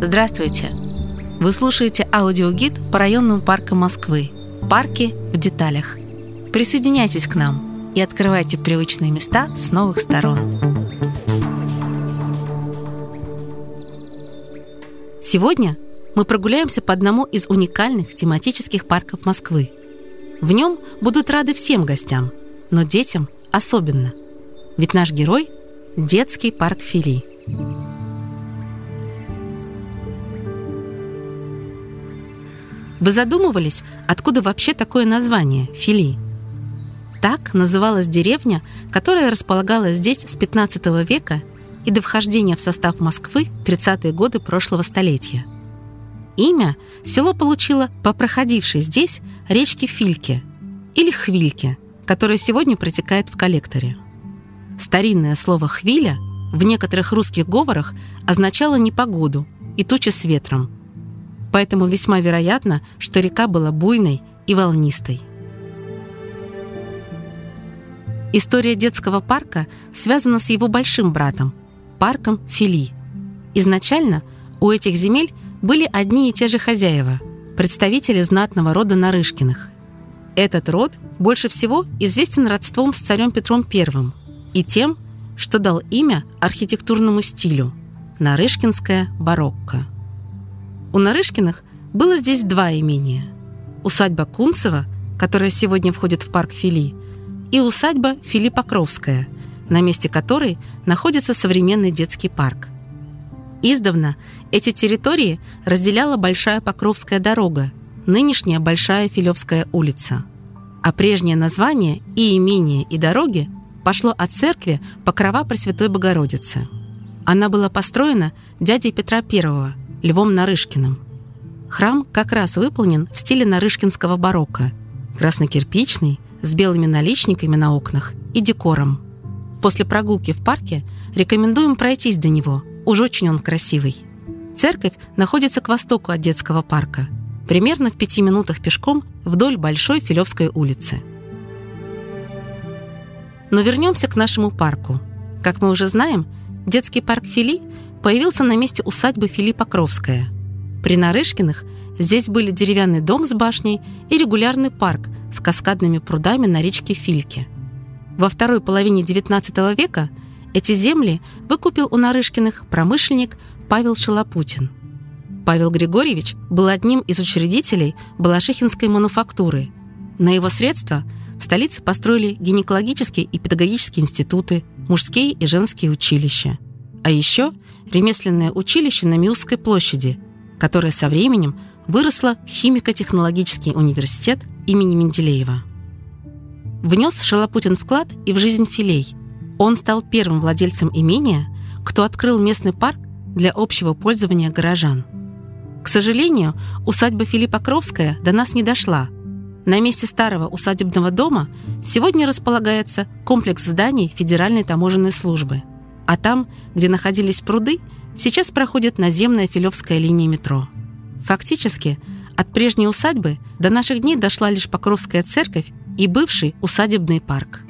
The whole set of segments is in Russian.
Здравствуйте! Вы слушаете аудиогид по районным паркам Москвы. Парки в деталях. Присоединяйтесь к нам и открывайте привычные места с новых сторон. Сегодня мы прогуляемся по одному из уникальных тематических парков Москвы. В нем будут рады всем гостям, но детям особенно. Ведь наш герой – детский парк Фили. Вы задумывались, откуда вообще такое название «Фили»? Так называлась деревня, которая располагалась здесь с 15 века и до вхождения в состав Москвы 30-е годы прошлого столетия. Имя село получило по проходившей здесь речке Фильке или Хвильке, которая сегодня протекает в коллекторе. Старинное слово «хвиля» в некоторых русских говорах означало непогоду и тучи с ветром – поэтому весьма вероятно, что река была буйной и волнистой. История детского парка связана с его большим братом, парком Фили. Изначально у этих земель были одни и те же хозяева, представители знатного рода Нарышкиных. Этот род больше всего известен родством с царем Петром I и тем, что дал имя архитектурному стилю – Нарышкинская барокко. У Нарышкиных было здесь два имения. Усадьба Кунцева, которая сегодня входит в парк Фили, и усадьба Фили Покровская, на месте которой находится современный детский парк. Издавна эти территории разделяла Большая Покровская дорога, нынешняя Большая Филевская улица. А прежнее название и имение, и дороги пошло от церкви Покрова Пресвятой Богородицы. Она была построена дядей Петра I – Львом Нарышкиным. Храм как раз выполнен в стиле нарышкинского барокко. Краснокирпичный, с белыми наличниками на окнах и декором. После прогулки в парке рекомендуем пройтись до него, уж очень он красивый. Церковь находится к востоку от детского парка, примерно в пяти минутах пешком вдоль Большой Филевской улицы. Но вернемся к нашему парку. Как мы уже знаем, детский парк Фили появился на месте усадьбы Филиппа Кровская. При Нарышкиных здесь были деревянный дом с башней и регулярный парк с каскадными прудами на речке Фильке. Во второй половине XIX века эти земли выкупил у Нарышкиных промышленник Павел Шалопутин. Павел Григорьевич был одним из учредителей Балашихинской мануфактуры. На его средства в столице построили гинекологические и педагогические институты, мужские и женские училища. А еще ремесленное училище на Милской площади, которое со временем выросло в химико-технологический университет имени Менделеева. Внес Шалопутин вклад и в жизнь филей. Он стал первым владельцем имения, кто открыл местный парк для общего пользования горожан. К сожалению, усадьба Филиппа Кровская до нас не дошла. На месте старого усадебного дома сегодня располагается комплекс зданий Федеральной таможенной службы – а там, где находились пруды, сейчас проходит наземная Филевская линия метро. Фактически, от прежней усадьбы до наших дней дошла лишь Покровская церковь и бывший усадебный парк.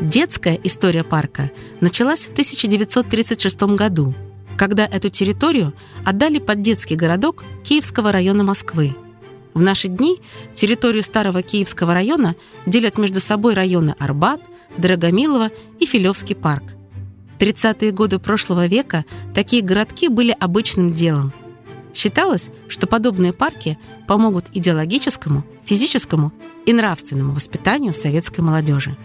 Детская история парка началась в 1936 году, когда эту территорию отдали под детский городок Киевского района Москвы. В наши дни территорию старого Киевского района делят между собой районы Арбат, Дорогомилово и Филевский парк. В 30-е годы прошлого века такие городки были обычным делом. Считалось, что подобные парки помогут идеологическому, физическому и нравственному воспитанию советской молодежи.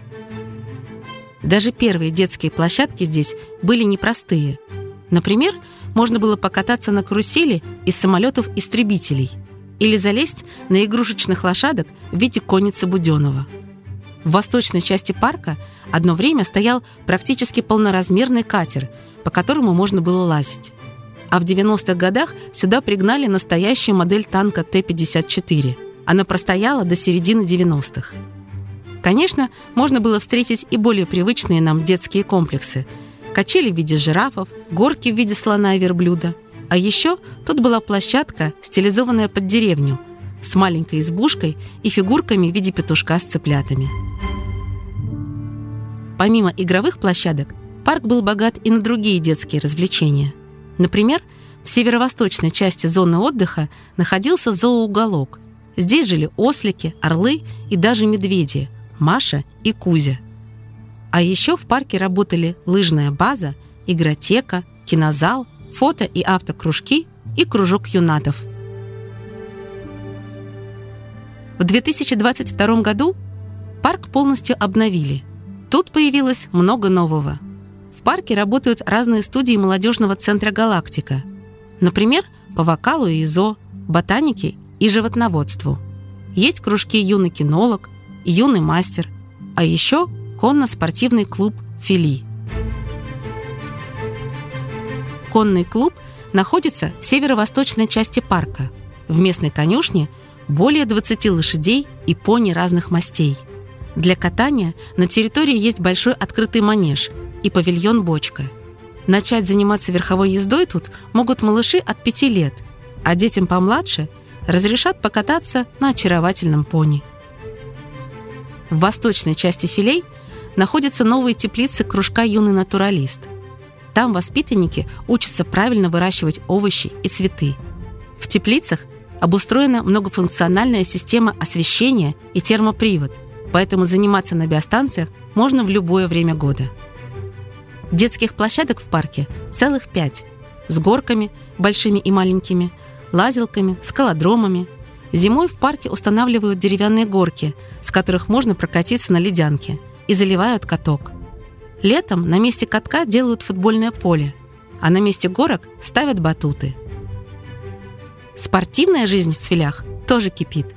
Даже первые детские площадки здесь были непростые. Например, можно было покататься на карусели из самолетов-истребителей или залезть на игрушечных лошадок в виде конницы Буденова – в восточной части парка одно время стоял практически полноразмерный катер, по которому можно было лазить. А в 90-х годах сюда пригнали настоящую модель танка Т-54. Она простояла до середины 90-х. Конечно, можно было встретить и более привычные нам детские комплексы. Качели в виде жирафов, горки в виде слона и верблюда. А еще тут была площадка, стилизованная под деревню – с маленькой избушкой и фигурками в виде петушка с цыплятами. Помимо игровых площадок, парк был богат и на другие детские развлечения. Например, в северо-восточной части зоны отдыха находился зооуголок. Здесь жили ослики, орлы и даже медведи – Маша и Кузя. А еще в парке работали лыжная база, игротека, кинозал, фото- и автокружки и кружок юнатов. В 2022 году парк полностью обновили. Тут появилось много нового. В парке работают разные студии молодежного центра «Галактика». Например, по вокалу и ИЗО, ботанике и животноводству. Есть кружки «Юный кинолог», «Юный мастер», а еще конно-спортивный клуб «Фили». Конный клуб находится в северо-восточной части парка. В местной конюшне более 20 лошадей и пони разных мастей. Для катания на территории есть большой открытый манеж и павильон «Бочка». Начать заниматься верховой ездой тут могут малыши от 5 лет, а детям помладше разрешат покататься на очаровательном пони. В восточной части филей находятся новые теплицы кружка «Юный натуралист». Там воспитанники учатся правильно выращивать овощи и цветы. В теплицах обустроена многофункциональная система освещения и термопривод, поэтому заниматься на биостанциях можно в любое время года. Детских площадок в парке целых пять. С горками, большими и маленькими, лазилками, скалодромами. Зимой в парке устанавливают деревянные горки, с которых можно прокатиться на ледянке, и заливают каток. Летом на месте катка делают футбольное поле, а на месте горок ставят батуты. Спортивная жизнь в филях тоже кипит.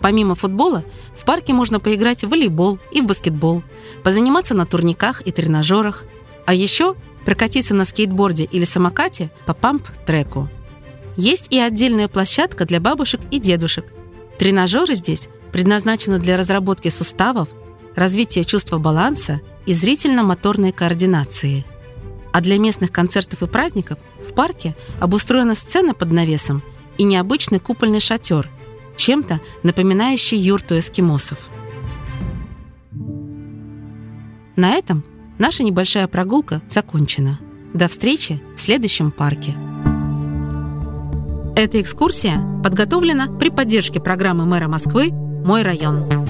Помимо футбола, в парке можно поиграть в волейбол и в баскетбол, позаниматься на турниках и тренажерах, а еще прокатиться на скейтборде или самокате по памп-треку. Есть и отдельная площадка для бабушек и дедушек. Тренажеры здесь предназначены для разработки суставов, развития чувства баланса и зрительно-моторной координации. А для местных концертов и праздников в парке обустроена сцена под навесом и необычный купольный шатер, чем-то напоминающий юрту эскимосов. На этом Наша небольшая прогулка закончена. До встречи в следующем парке. Эта экскурсия подготовлена при поддержке программы мэра Москвы «Мой район».